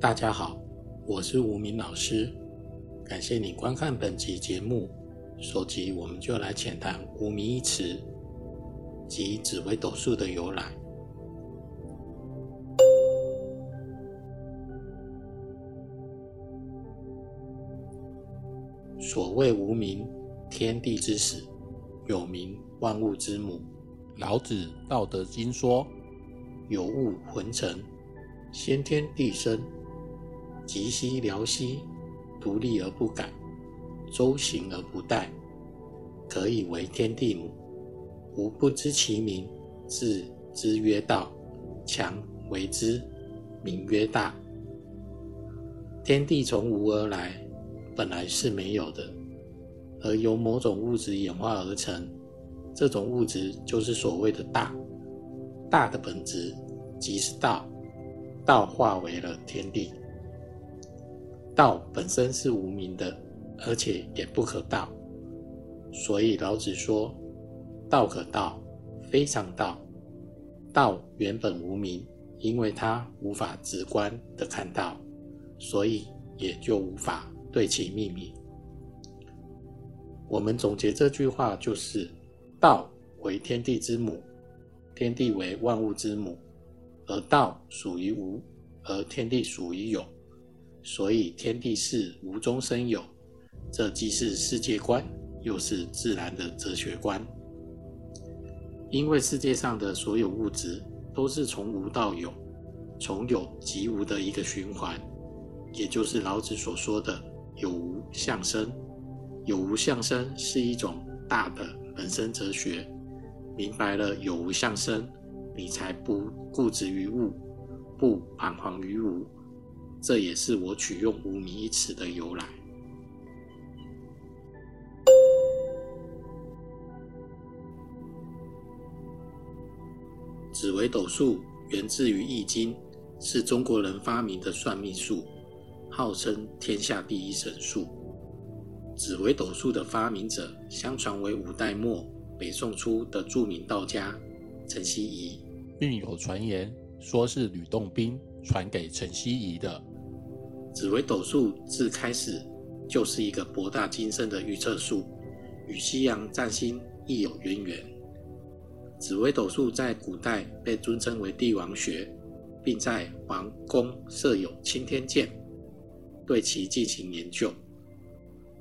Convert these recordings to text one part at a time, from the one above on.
大家好，我是吴明老师，感谢你观看本集节目。首集我们就来浅谈“无名”一词及紫微斗数的由来。所谓“无名”，天地之始，有名万物之母。老子《道德经》说：“有物混成，先天地生。”极兮辽兮，独立而不改，周行而不殆，可以为天地母。吾不知其名，自之曰道。强为之，名曰大。天地从无而来，本来是没有的，而由某种物质演化而成。这种物质就是所谓的大。大的本质即是道，道化为了天地。道本身是无名的，而且也不可道，所以老子说：“道可道，非常道。”道原本无名，因为它无法直观的看到，所以也就无法对其命名。我们总结这句话就是：道为天地之母，天地为万物之母，而道属于无，而天地属于有。所以，天地是无中生有，这既是世界观，又是自然的哲学观。因为世界上的所有物质都是从无到有，从有及无的一个循环，也就是老子所说的“有无相生”。有无相生是一种大的人生哲学。明白了有无相生，你才不固执于物，不彷徨于无。这也是我取用“无名”一词的由来。紫微斗数源自于《易经》，是中国人发明的算命术，号称天下第一神术。紫微斗数的发明者，相传为五代末北宋初的著名道家陈希夷，并有传言说是吕洞宾传给陈希夷的。紫微斗数自开始就是一个博大精深的预测术，与西洋占星亦有渊源。紫微斗数在古代被尊称为帝王学，并在皇宫设有钦天监，对其进行研究。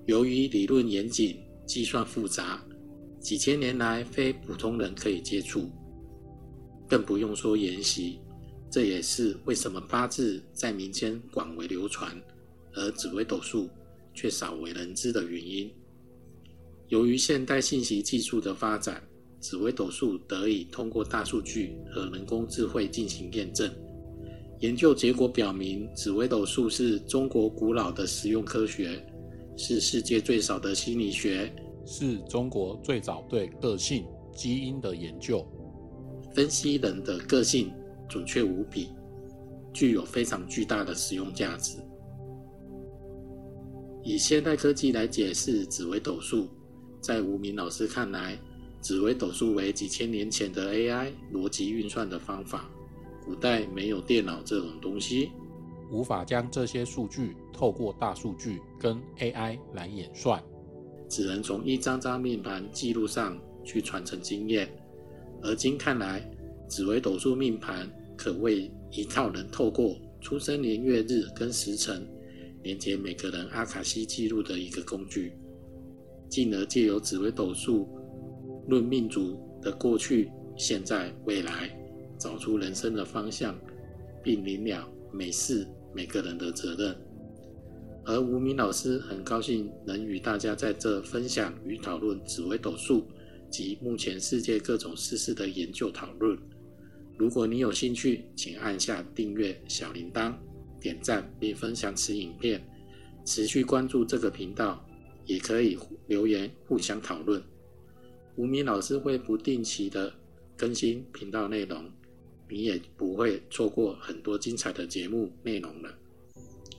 由于理论严谨、计算复杂，几千年来非普通人可以接触，更不用说研习。这也是为什么八字在民间广为流传，而紫微斗数却少为人知的原因。由于现代信息技术的发展，紫微斗数得以通过大数据和人工智慧进行验证。研究结果表明，紫微斗数是中国古老的实用科学，是世界最少的心理学，是中国最早对个性基因的研究，分析人的个性。准确无比，具有非常巨大的实用价值。以现代科技来解释紫微斗数，在吴明老师看来，紫微斗数为几千年前的 AI 逻辑运算的方法。古代没有电脑这种东西，无法将这些数据透过大数据跟 AI 来演算，只能从一张张命盘记录上去传承经验。而今看来，紫微斗数命盘。可谓一套能透过出生年月日跟时辰连接每个人阿卡西记录的一个工具，进而借由紫微斗数论命主的过去、现在、未来，找出人生的方向，并明了每事每个人的责任。而吴明老师很高兴能与大家在这分享与讨论紫微斗数及目前世界各种事事的研究讨论。如果你有兴趣，请按下订阅、小铃铛、点赞并分享此影片，持续关注这个频道，也可以留言互相讨论。吴明老师会不定期的更新频道内容，你也不会错过很多精彩的节目内容了。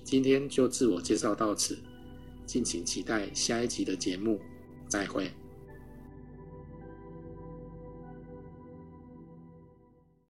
今天就自我介绍到此，敬请期待下一集的节目，再会。